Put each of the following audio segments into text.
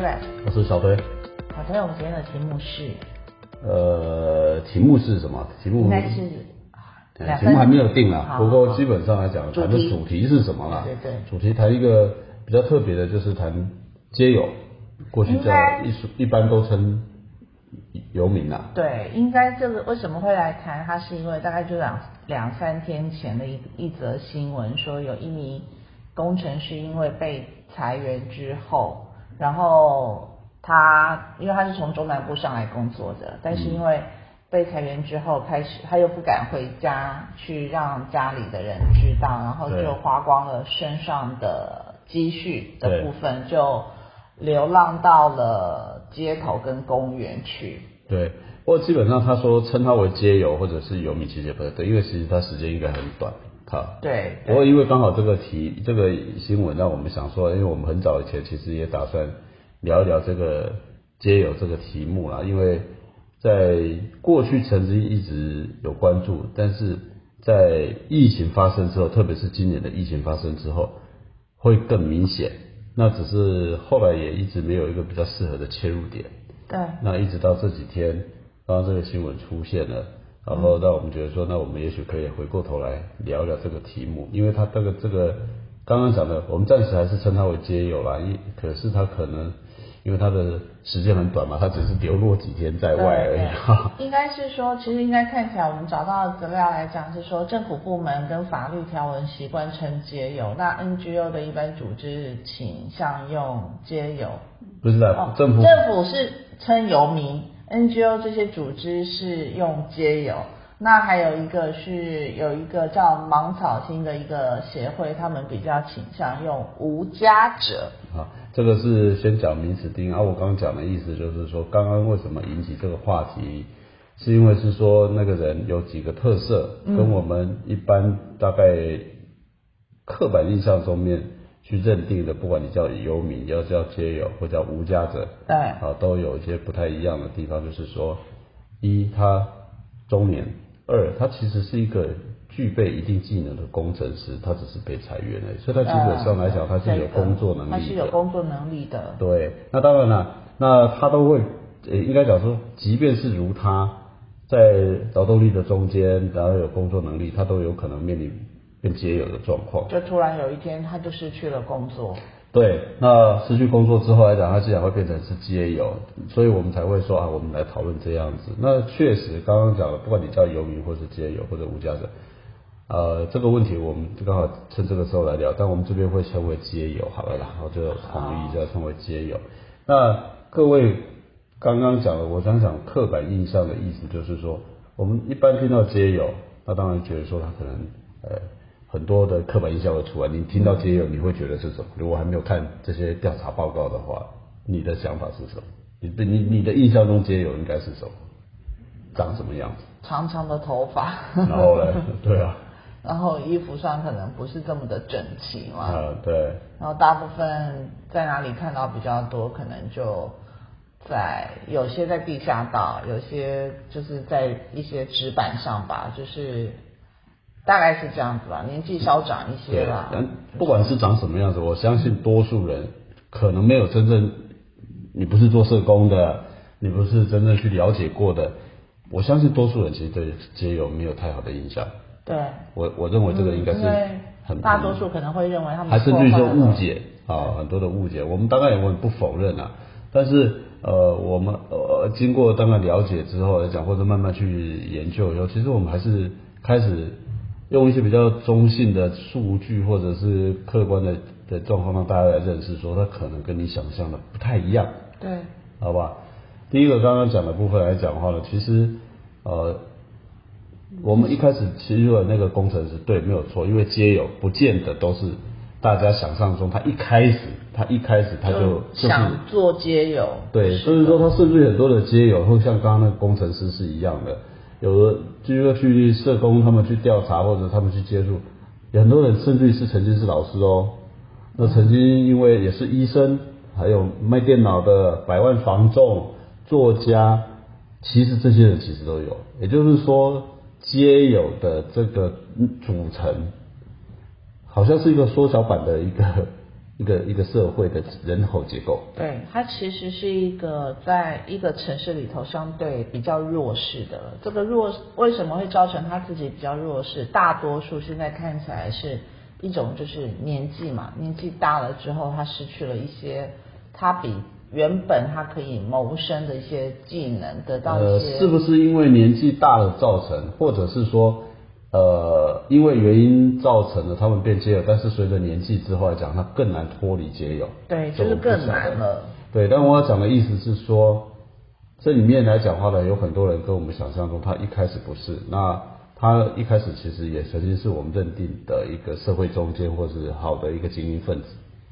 道，我是小推。小推，我们今天的题目是，呃，题目是什么？题目应该是题目还没有定啊，不过基本上来讲，谈的主题是什么啦？对对对主题谈一个比较特别的，就是谈街友，过去叫一一般都称游民啊。对，应该这个为什么会来谈它，是因为大概就两两三天前的一一则新闻，说有一名工程师因为被裁员之后，然后他因为他是从中南部上来工作的，但是因为被裁员之后，开始他又不敢回家去让家里的人知道，然后就花光了身上的积蓄的部分，就流浪到了街头跟公园去。对，不过基本上他说称他为街友或者是游民，其实也不太对，因为其实他时间应该很短。好，对，不过因为刚好这个题这个新闻让我们想说，因为我们很早以前其实也打算聊一聊这个皆有这个题目啦，因为在过去曾经一直有关注，但是在疫情发生之后，特别是今年的疫情发生之后，会更明显。那只是后来也一直没有一个比较适合的切入点。对，那一直到这几天，刚刚这个新闻出现了，然后那我们觉得说，那我们也许可以回过头来聊聊这个题目，因为他这个这个刚刚讲的，我们暂时还是称它为街友啦，因可是他可能因为他的时间很短嘛，他只是流落几天在外而已哈。应该是说，其实应该看起来，我们找到的资料来讲是说，政府部门跟法律条文习惯称街友，那 NGO 的一般组织倾向用街友。不是的，哦，政府政府是称游民，NGO 这些组织是用街友。那还有一个是有一个叫芒草星的一个协会，他们比较倾向用无家者。啊，这个是先讲名词定义啊。我刚刚讲的意思就是说，刚刚为什么引起这个话题，是因为是说那个人有几个特色，跟我们一般大概刻板印象中面去认定的，不管你叫游民，要叫街友，或叫无家者，对，啊，都有一些不太一样的地方，就是说，一他中年，二他其实是一个具备一定技能的工程师，他只是被裁员了，所以他基本上来讲，他是有工作能力的。他是有工作能力的。对，那当然了，那他都会，呃，应该讲说，即便是如他在劳动力的中间，然后有工作能力，他都有可能面临变街友的状况。就突然有一天，他就失去了工作。对，那失去工作之后来讲，他自然会变成是街友，所以我们才会说啊，我们来讨论这样子。那确实，刚刚讲了，不管你叫游民或是街友或者无家者，呃，这个问题我们刚好趁这个时候来聊，但我们这边会称为街友好了啦，然后就统一叫称为街友。那各位刚刚讲的，我想想刻板印象的意思就是说，我们一般听到街友，那当然觉得说他可能呃很多的刻板印象会出来。你听到街友，你会觉得是什么？如果还没有看这些调查报告的话，你的想法是什么？你你你的印象中街友应该是什么？长什么样子？长长的头发，然后呢？对啊，然后衣服上可能不是这么的整齐嘛，啊对，然后大部分在哪里看到比较多，可能就在有些在地下道，有些就是在一些纸板上吧，就是大概是这样子吧，年纪稍长一些对啦，，但不管是长什么样子，我相信多数人可能没有真正，你不是做社工的，你不是真正去了解过的，我相信多数人其实对街友没有太好的印象。对，我我认为这个应该是很大多数可能会认为他们还甚至于说破坏了误解啊，很多的误解。我们当然也不否认啊，但是呃，我们呃经过当然了解之后来讲，或者慢慢去研究以后，其实我们还是开始用一些比较中性的数据或者是客观的的状况，让大家来认识说，它可能跟你想象的不太一样。对，好吧？第一个刚刚讲的部分来讲的话呢，其实呃，我们一开始其实的那个工程师对没有错，因为街友不见得都是大家想象中，他一开始他一开始他就就是想做街友，对，所以说他甚至很多的街友会像刚刚那个工程师是一样的，有的就是去社工他们去调查或者他们去接触，很多人甚至是曾经是老师哦，那曾经因为也是医生，还有卖电脑的百万房仲、作家，其实这些人其实都有，也就是说皆有的这个组成，好像是一个缩小版的一个一个一个社会的人口结构。对，它其实是一个在一个城市里头相对比较弱势的。这个弱为什么会造成他自己比较弱势？大多数现在看起来是一种就是年纪嘛，年纪大了之后，他失去了一些他比原本他可以谋生的一些技能，得到呃，是不是因为年纪大了造成，或者是说？呃，因为原因造成了他们变街友，但是随着年纪之后来讲，他更难脱离街友。对，就是更难了。对，但我要讲的意思是说，这里面来讲话呢，有很多人跟我们想象中，他一开始不是，那他一开始其实也曾经是我们认定的一个社会中间或是好的一个精英分子，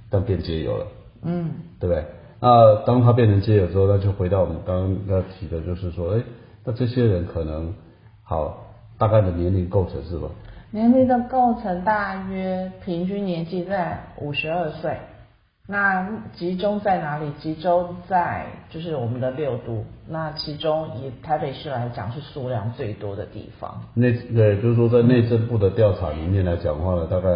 但变街友了。嗯，对不对？那当他变成街友之后，那就回到我们刚刚要提的，就是说，哎，那这些人可能好。大概的年龄构成是吧？年龄的构成大约平均年纪在五十二岁。那集中在哪里？集中在就是我们的六都。那其中以台北市来讲是数量最多的地方。内对，就是说在内政部的调查里面来讲话呢，大概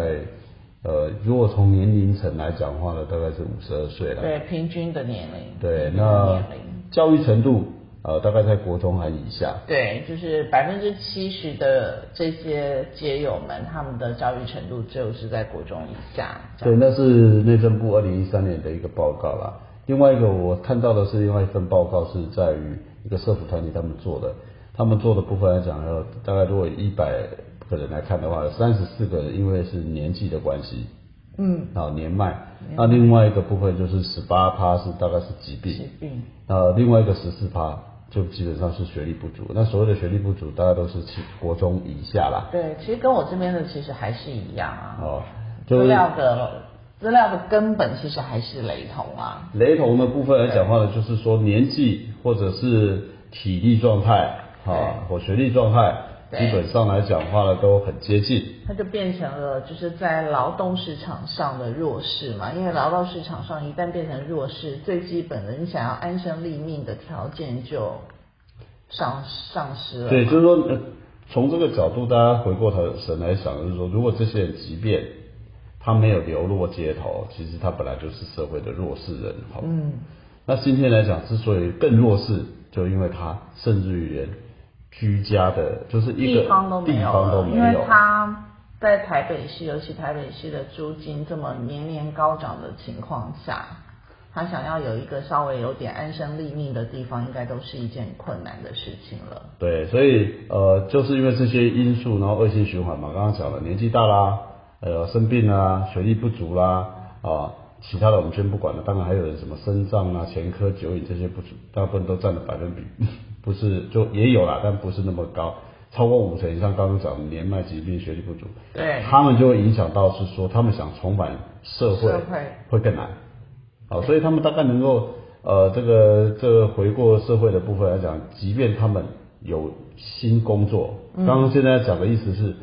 呃，如果从年龄层来讲话呢，大概是五十二岁了。对，平均的年龄。对，那教育程度。呃，大概在国中还以下。对，就是百分之七十的这些街友们，他们的教育程度就是在国中以下。对，那是内政部二零一三年的一个报告啦。另外一个我看到的是另外一份报告，是在于一个社服团体他们做的。他们做的部分来讲，要大概如果一百个人来看的话，三十四个人因为是年纪的关系，嗯，啊年迈。那另外一个部分就是十八趴是大概是疾病，疾病。呃，另外一个十四趴。就基本上是学历不足，那所谓的学历不足，大家都是国中以下啦。对，其实跟我这边的其实还是一样啊。哦，资料的资料的根本其实还是雷同啊。雷同的部分来讲话呢，就是说年纪或者是体力状态啊，或学历状态。基本上来讲话呢，都很接近。它就变成了就是在劳动市场上的弱势嘛，因为劳动市场上一旦变成弱势，最基本的你想要安身立命的条件就丧丧失了。对，就是说，从这个角度，大家回过头神来想，就是说，如果这些人即便他没有流落街头，其实他本来就是社会的弱势人口。嗯。那今天来讲，之所以更弱势，就因为他甚至于连。居家的，就是一个地方都没有，因为他在台北市，尤其台北市的租金这么年年高涨的情况下，他想要有一个稍微有点安身立命的地方，应该都是一件困难的事情了。对，所以呃，就是因为这些因素，然后恶性循环嘛。刚刚讲了，年纪大啦，呃，生病啦，学历不足啦，啊，其他的我们先不管了。当然还有人什么肾脏啊、前科、酒瘾这些不足，大部分都占了百分比。不是，就也有啦，但不是那么高，超过五成以上。刚刚讲年迈、疾病、学历不足，对，他们就会影响到是说，他们想重返社会会更难。好，所以他们大概能够呃，这个这个回过社会的部分来讲，即便他们有新工作，刚刚现在讲的意思是，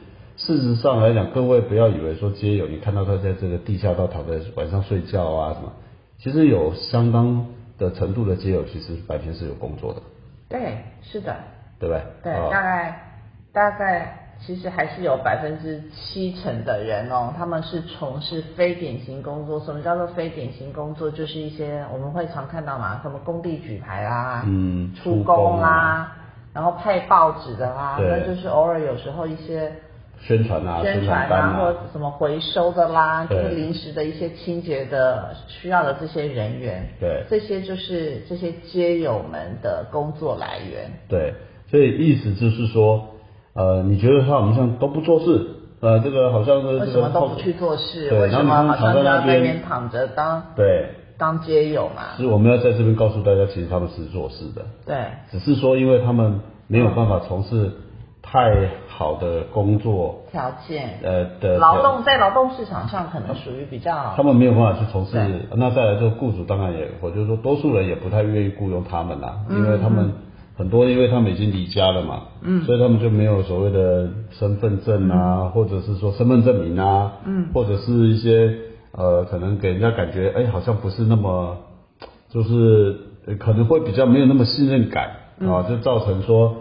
事实上来讲，各位不要以为说街友，你看到他在这个地下道躺在晚上睡觉啊什么，其实有相当的程度的街友，其实白天是有工作的。对，是的，对不对？对，大概大概其实还是有百分之七成的人哦，他们是从事非典型工作。什么叫做非典型工作？就是一些我们会常看到嘛，什么工地举牌啦，嗯，出工啦，然后配报纸的啦，那就是偶尔有时候一些。宣传啊，宣传啊，或什么回收的啦，就是临时的一些清洁的需要的这些人员，对，这些就是这些街友们的工作来源。对，所以意思就是说，呃，你觉得他好像都不做事，呃，这个好像是为什么都不去做事？为什么好像在那边躺着当对当街友嘛？是我们要在这边告诉大家，其实他们是做事的，对，只是说因为他们没有办法从事。太好的工作条件，呃的劳动在劳动市场上可能属于比较，他们没有办法去从事。那再来，就雇主当然也，或者说多数人也不太愿意雇佣他们啦，因为他们很多，因为他们已经离家了嘛，嗯，所以他们就没有所谓的身份证啊，或者是说身份证明啊，嗯，或者是一些呃，可能给人家感觉，哎，好像不是那么，就是可能会比较没有那么信任感啊，就造成说。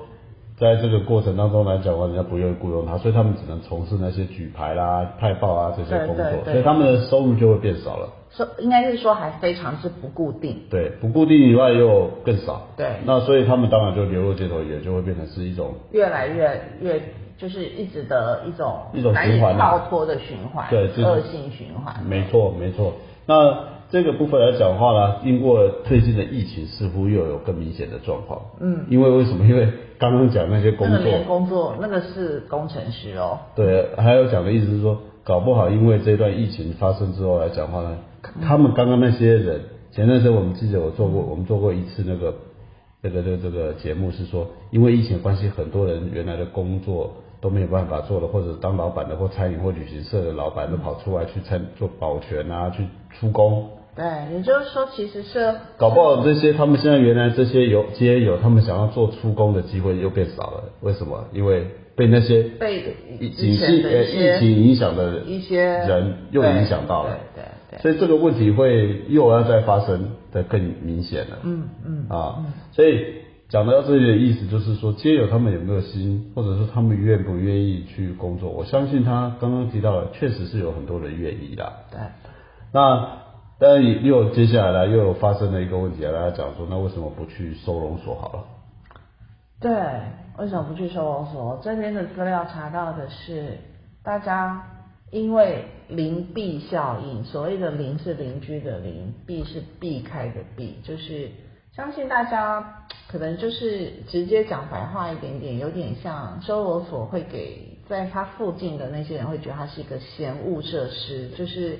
在这个过程当中来讲，话人家不愿意雇佣他，所以他们只能从事那些举牌啦、派报啊这些工作，所以他们的收入就会变少了。说应该是说还非常之不固定。对，不固定以外又更少。对那所以他们当然就流落街头，也就会变成是一种越来越越就是一直的一种一种循环啊跳脱的循环，对就是恶性循环。没错，没错。那这个部分来讲的话呢，经过最近的疫情，似乎又有更明显的状况。嗯，因为为什么？因为刚刚讲那些工作，那个连工作那个是工程师哦，对，还有讲的意思是说，搞不好因为这段疫情发生之后来讲话呢，他们刚刚那些人，前段时间我们记者我做过，我们做过一次那个那个这个这个节目是说，因为疫情的关系，很多人原来的工作都没有办法做了，或者当老板的或餐饮或旅行社的老板都跑出来去参做保全啊，去出工。对，也就是说其实是搞不好这些他们现在原来这些有街友，他们想要做出工的机会又变少了。为什么？因为被那些被疫情疫情影响的一些人又影响到了，对对对，所以这个问题会又要再发生的更明显了。嗯嗯啊，所以讲到这里的意思就是说，街友他们有没有心，或者是他们愿不愿意去工作？我相信他刚刚提到了，确实是有很多人愿意的。对。那但又接下来又有发生了一个问题，啊大家讲说，那为什么不去收容所好了？对，为什么不去收容所？这边的资料查到的是，大家因为邻避效应，所谓的邻是邻居的邻，避是避开的避，就是相信大家可能就是直接讲白话一点点，有点像收容所会给在它附近的那些人会觉得它是一个嫌恶设施，就是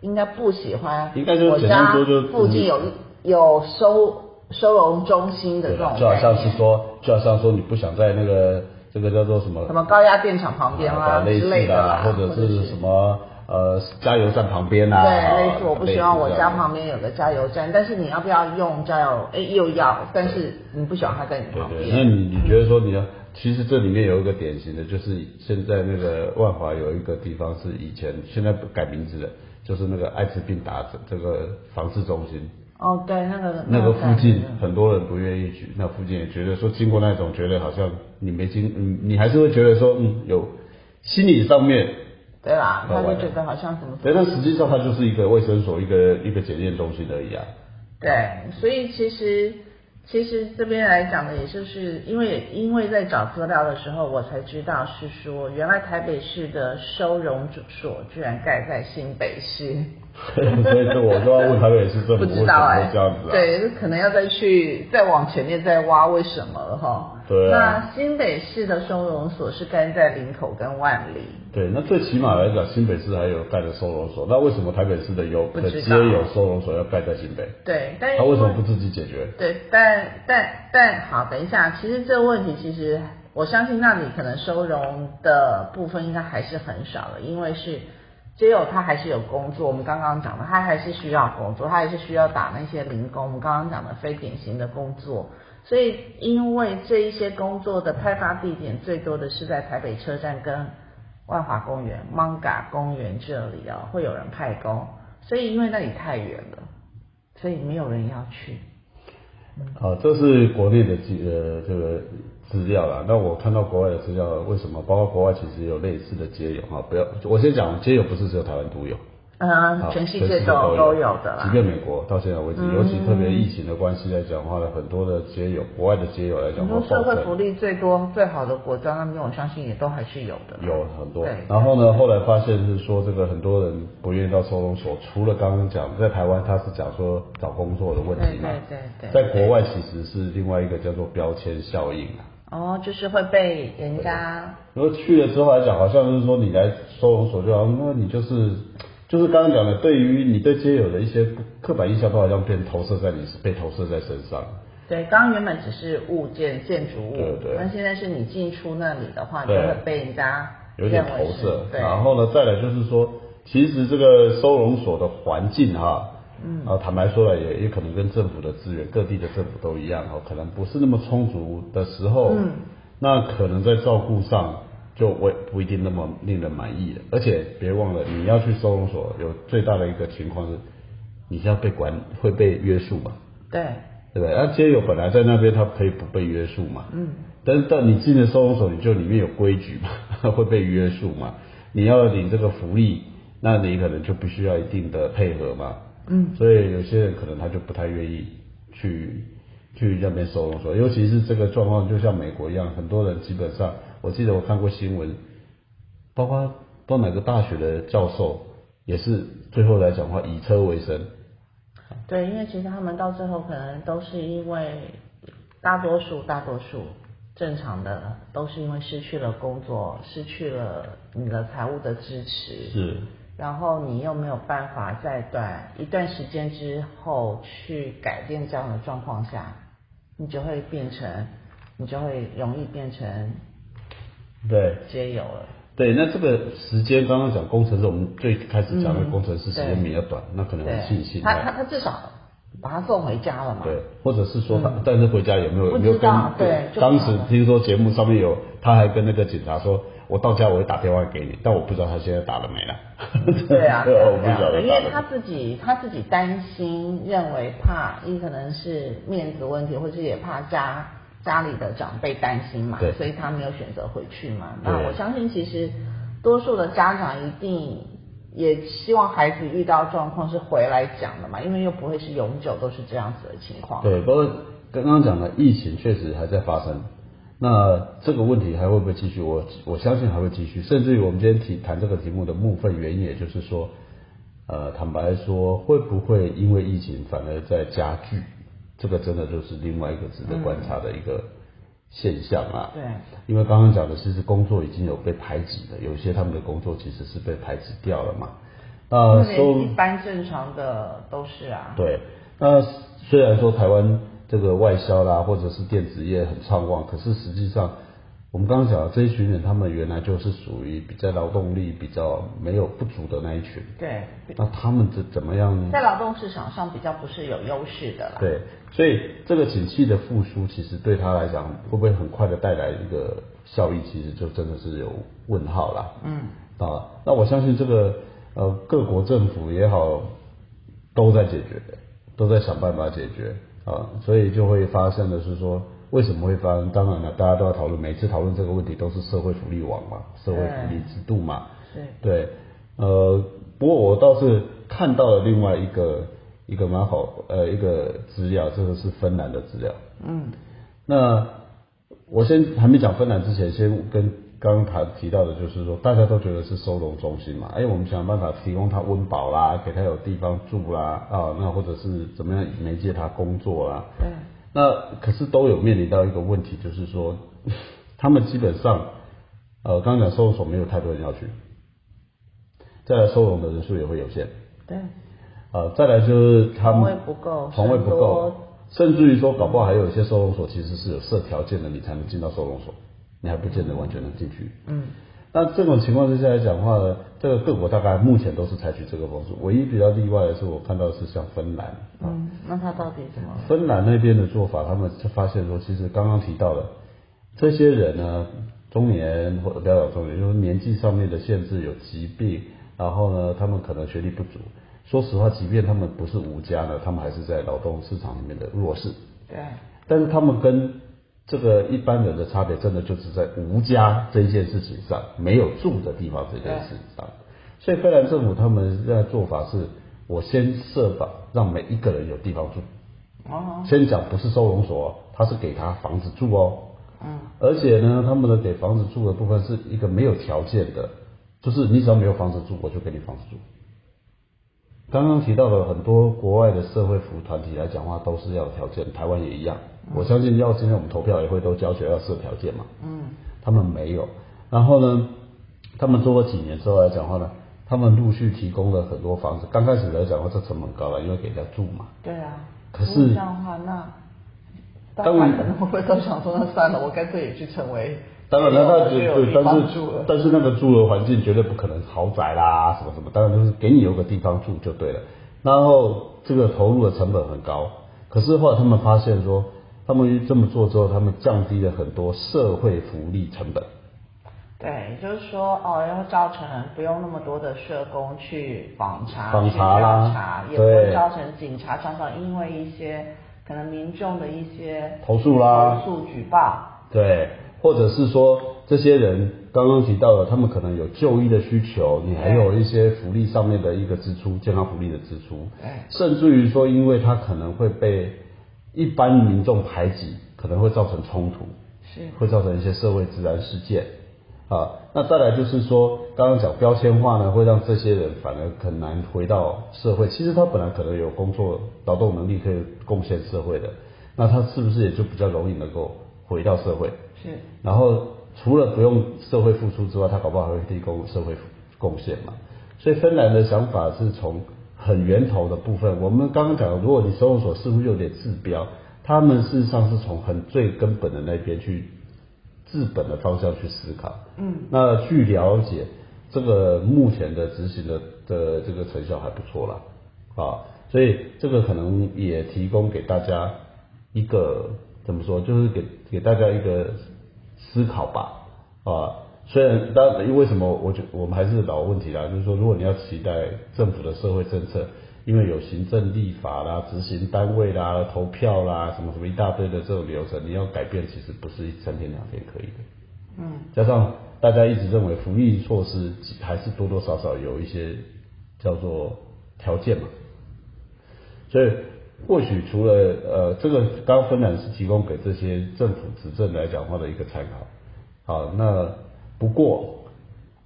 应该不喜欢应该就是我简单家说就是附近有有收收容中心的这种就好像是说，就好像说你不想在那个这个叫做什么什么高压电厂旁边啦、啊类似之类的啦，或者是什么呃加油站旁边啊，对，类似我不希望我家旁边有个加油站，但是你要不要用加油？哎，又要，但是你不喜欢它在你旁对对，那边。你你觉得说你要，其实这里面有一个典型的，就是现在那个万华有一个地方是以前现在改名字了，就是那个艾滋病打针这个防治中心，哦，对，那个那个附近很多人不愿意去，那附近也觉得说经过那种觉得好像你没经，你你还是会觉得说嗯有心理上面，对啦，他就觉得好像什么对，但实际上它就是一个卫生所，一个一个检验中心而已啊。对，所以其实其实这边来讲呢，也就是因为因为在找资料的时候，我才知道是说，原来台北市的收容所居然盖在新北市。所以这我就要问台北市政府不为什么知道哎、会这样子啊？对，可能要再去再往前面再挖为什么了哈。对啊那新北市的收容所是盖在林口跟万里，对，那最起码来讲，新北市还有盖的收容所，那为什么台北市的有的街有收容所要盖在新北？对，但是他为什么不自己解决？对，但但但好，等一下，其实这个问题其实我相信那里可能收容的部分应该还是很少的，因为是只有他还是有工作，我们刚刚讲的他还是需要工作，他还是需要打那些零工，我们刚刚讲的非典型的工作，所以因为这一些工作的派发地点最多的是在台北车站跟万华公园、Manga 公园这里哦，会有人派工，所以因为那里太远了，所以没有人要去。好，这是国内的资呃这个资料啦。那我看到国外的资料，为什么？包括国外其实有类似的街友哈，不要我先讲街友不是只有台湾独有。嗯，全世界都都都有的啦即。便美国到现在为止，嗯尤其特别疫情的关系来讲的话呢，很多的街友，国外的街友来讲很的话，暴增多社会福利最多、最好的国家那边，我相信也都还是有的。有很多对。然后呢，后来发现是说，这个很多人不愿意到收容所，除了刚刚讲在台湾，他是讲说找工作的问题嘛，对对对对在国外其实是另外一个叫做标签效应啊。哦，就是会被人家如果去了之后来讲，好像就是说你来收容所就好像，那你就是就是刚刚讲的，对于你对街友的一些刻板印象，都好像变投射在你被投射在身上。对，刚刚原本只是物件、建筑物，对对那现在是你进出那里的话，就会被人家有点投射。对，然后呢，再来就是说，其实这个收容所的环境哈，嗯，啊，坦白说了，也也可能跟政府的资源，各地的政府都一样哦，可能不是那么充足的时候，嗯，那可能在照顾上就未不一定那么令人满意了。而且别忘了，你要去收容所，有最大的一个情况是，你是要被管，会被约束嘛。对，对不对？那街友本来在那边，他可以不被约束嘛。嗯，但是到你进了收容所，你就里面有规矩嘛，会被约束嘛。你要领这个福利，那你可能就必须要一定的配合嘛。嗯。所以有些人可能他就不太愿意去去那边收容所，尤其是这个状况，就像美国一样，很多人基本上，我记得我看过新闻，包括不知道哪个大学的教授，也是最后来讲的话以车为生，对，因为其实他们到最后可能都是因为大多数大多数正常的都是因为失去了工作，失去了你的财务的支持，是然后你又没有办法在短一段时间之后去改变这样的状况下，你就会变成，你就会容易变成对。接友了。对，那这个时间刚刚讲工程师，我们最开始讲的嗯工程师时间比较短，那可能很庆幸他他他至少把他送回家了嘛。对，或者是说他，但是回家有没有没有跟对当时听说节目上面有，他还跟那个警察说，我到家我会打电话给你，但我不知道他现在打了没了。对啊，对啊我不晓得对啊因为他。自己他自己担心，认为怕一可能是面子问题，或者也怕家家里的长辈担心嘛，所以他没有选择回去嘛。那我相信其实多数的家长一定也希望孩子遇到状况是回来讲的嘛，因为又不会是永久都是这样子的情况。对，不过刚刚讲的疫情确实还在发生，那这个问题还会不会继续？我我相信还会继续，甚至于我们今天提谈这个题目的部分原因，也就是说，呃，坦白说，会不会因为疫情反而在加剧？这个真的就是另外一个值得观察的一个现象啊。对因为刚刚讲的其实工作已经有被排挤了，有些他们的工作其实是被排挤掉了嘛。那因收一般正常的都是啊。对，那虽然说台湾这个外销啦，或者是电子业很畅旺，可是实际上我们刚刚讲的这一群人，他们原来就是属于比较劳动力比较没有不足的那一群。对，那他们怎怎么样？在劳动市场上比较不是有优势的啦。对，所以这个景气的复苏，其实对他来讲，会不会很快的带来一个效益？其实就真的是有问号啦。嗯，啊，那我相信这个呃各国政府也好，都在解决，都在想办法解决啊，所以就会发生的是说，为什么会发生？当然了，大家都要讨论，每次讨论这个问题都是社会福利网嘛，社会福利制度嘛，对。对，呃，不过我倒是看到了另外一个一个蛮好呃一个资料，这个是芬兰的资料，嗯，那我先还没讲芬兰之前，先跟刚刚谈提到的，就是说大家都觉得是收容中心嘛，哎，我们想办法提供他温饱啦，给他有地方住啦，啊，那或者是怎么样媒介他工作啦，对，那可是都有面临到一个问题，就是说 他们基本上，呃，刚刚讲收容所没有太多人要去，再来收容的人数也会有限，对，呃，再来就是他们床位不够床位不够，甚至于说搞不好还有一些收容所其实是有设条件的，你才能进到收容所，你还不见得完全能进去。嗯，那这种情况之下来讲的话呢，这个各国大概目前都是采取这个方式，唯一比较例外的是我看到的是像芬兰，啊，嗯，那他到底怎么？芬兰那边的做法，他们就发现说，其实刚刚提到的这些人呢，中年或者不要讲中年，就是年纪上面的限制，有疾病，然后呢，他们可能学历不足。说实话，即便他们不是无家呢，他们还是在劳动市场里面的弱势。对，但是他们跟这个一般人的差别，真的就是在无家这一件事情上，没有住的地方这件事情上。所以芬兰政府他们现在做法是，我先设法让每一个人有地方住。哦，先讲不是收容所哦，他是给他房子住哦，嗯，而且呢，他们的给房子住的部分是一个没有条件的，就是你只要没有房子住，我就给你房子住。刚刚提到的很多国外的社会服务团体来讲话，都是要有条件，台湾也一样。我相信要今天我们投票也会都要求要设条件嘛，嗯，他们没有。然后呢，他们做过几年之后来讲话呢，他们陆续提供了很多房子。刚开始来讲话，这成本高了，因为给人家住嘛。对啊。可是这样的话，那当然家可能会不会都想说，那算了，我干脆也去成为当然了，那就但是。但是那个住的环境绝对不可能豪宅啦，什么什么，当然就是给你有个地方住就对了。然后这个投入的成本很高，可是后来他们发现说，他们这么做之后，他们降低了很多社会福利成本。对，就是说哦，要造成不用那么多的社工去访查、访查啦调查，也不会造成警察常常因为一些可能民众的一些投诉啦投诉举报，对，或者是说这些人刚刚提到了，他们可能有就医的需求，你还有一些福利上面的一个支出，健康福利的支出，甚至于说，因为他可能会被一般民众排挤，可能会造成冲突，是会造成一些社会自然事件。啊，那再来就是说，刚刚讲标签化呢，会让这些人反而很难回到社会。其实他本来可能有工作劳动能力可以贡献社会的，那他是不是也就比较容易能够回到社会？是。然后除了不用社会付出之外，他搞不好还会提供社会贡献嘛。所以芬兰的想法是从很源头的部分。我们刚刚讲，如果你收容所似乎有点治标，他们事实上是从很最根本的那边去。治本的方向去思考，嗯，那据了解，这个目前的执行的的这个成效还不错啦，啊，所以这个可能也提供给大家一个怎么说，就是给给大家一个思考吧，啊，虽然当因为什么，我觉我们还是老问题啦，就是说，如果你要期待政府的社会政策。因为有行政立法啦、执行单位啦、投票啦，什么什么一大堆的这种流程，你要改变其实不是三天两天可以的。嗯。加上大家一直认为福利措施还是多多少少有一些叫做条件嘛，所以或许除了呃这个刚刚分享是提供给这些政府执政来讲话的一个参考。好，那不过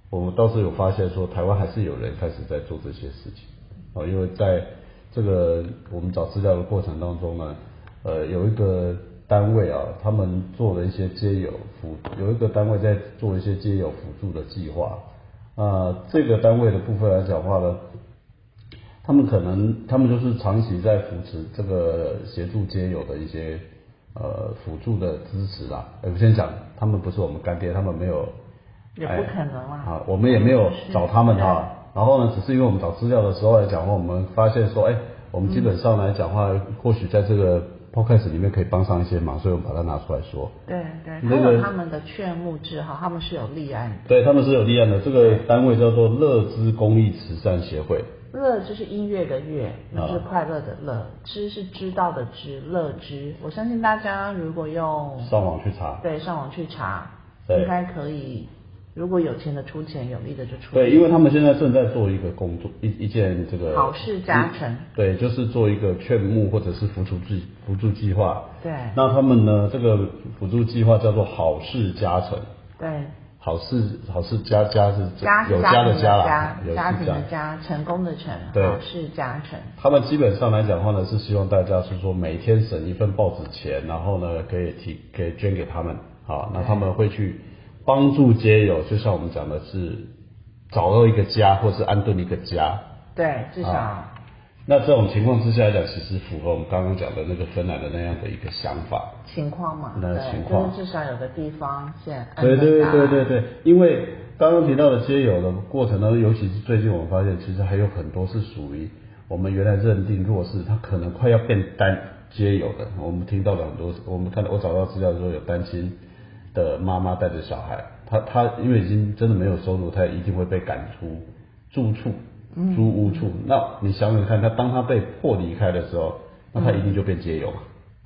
我们倒是有发现说，台湾还是有人开始在做这些事情。哦，因为在这个我们找资料的过程当中呢，呃，有一个单位啊，他们做了一些接友辅，有一个单位在做一些接友辅助的计划。啊，这个单位的部分来讲话呢，他们可能他们就是长期在扶持这个协助接友的一些呃辅助的支持啦。我先讲，他们不是我们干爹，他们没有，也不可能啊。啊，我们也没有找他们哈。然后呢，只是因为我们找资料的时候来讲话，我们发现说，哎，我们基本上来讲话，或许在这个 podcast 里面可以帮上一些忙，所以我们把它拿出来说。对对，还有他们的劝募志哈，他们是有立案的。对，他们是有立案的，这个单位叫做乐之公益慈善协会。乐就是音乐的乐，就是快乐的乐，知是知道的知，乐知。我相信大家如果用上网去查，对，上网去查，应该可以。如果有钱的出钱，有力的就出。对，因为他们现在正在做一个工作，一一件这个好事加成。对，就是做一个劝募或者是辅助计辅助计划。对。那他们呢？这个辅助计划叫做好事加成。对。好事好事家家是家有家的家啦，有家庭的家，成功的成，好事家成。他们基本上来讲的话呢，是希望大家是说每天省一份报纸钱，然后呢可以提可以捐给他们，好，那他们会去。帮助街友，就像我们讲的是找到一个家，或是安顿一个家。对，至少。那这种情况之下来讲，其实符合我们刚刚讲的那个芬兰的那样的一个想法。情况嘛，那情况。至少有个地方现对对对对对，因为刚刚提到的皆有的过程当中，尤其是最近我们发现，其实还有很多是属于我们原来认定弱势，他可能快要变单皆有的。我们听到了很多，我们看到我找到资料说有单亲。的妈妈带着小孩，他他因为已经真的没有收入，他一定会被赶出住处、租屋处。那你想想看，他当他被迫离开的时候，那他一定就变街友嘛？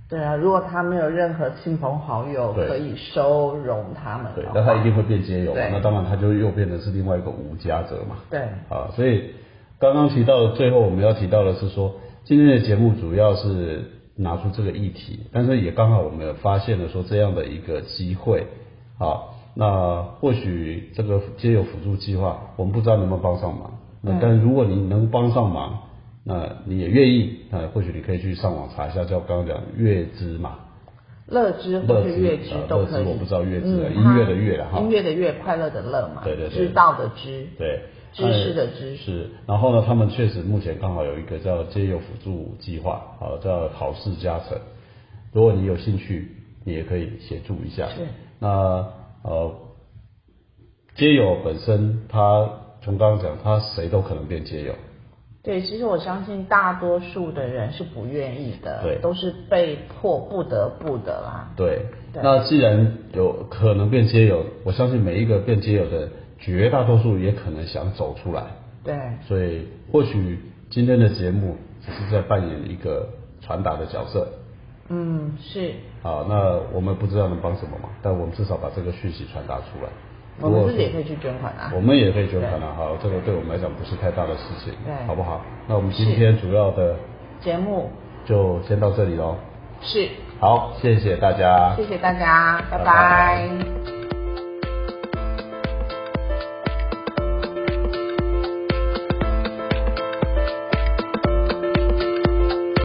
对啊，如果他没有任何亲朋好友可以收容他们，对，那他一定会变街友嘛？那当然他就又变成是另外一个无家者嘛？对，啊，所以刚刚提到的最后我们要提到的是说，今天的节目主要是。拿出这个议题，但是也刚好我们发现了说这样的一个机会，啊，那或许这个街友辅助计划，我们不知道能不能帮上忙，那但如果你能帮上忙，那你也愿意，那或许你可以去上网查一下，叫刚刚讲乐知嘛，乐之或是乐之都可以，我不知道乐之，音乐的乐哈，音乐的乐，快乐的乐嘛，对对对，知道的知，对。知识的知是，然后呢，他们确实目前刚好有一个叫“皆有辅助计划”，好叫“好事加成”。如果你有兴趣，你也可以协助一下。是。那呃，皆有本身，他从刚刚讲，他谁都可能变接友。对，其实我相信大多数的人是不愿意的，对，都是被迫不得不的啦。对。那既然有可能变接友，我相信每一个变接友的。绝大多数也可能想走出来，对，所以或许今天的节目只是在扮演一个传达的角色，嗯，是。好，那我们不知道能帮什么忙，但我们至少把这个讯息传达出来。我们自己也可以去捐款啊。我们也可以捐款啊，好，这个对我们来讲不是太大的事情，对好不好？那我们今天主要的节目就先到这里喽。是，好，谢谢大家，谢谢大家，拜拜拜拜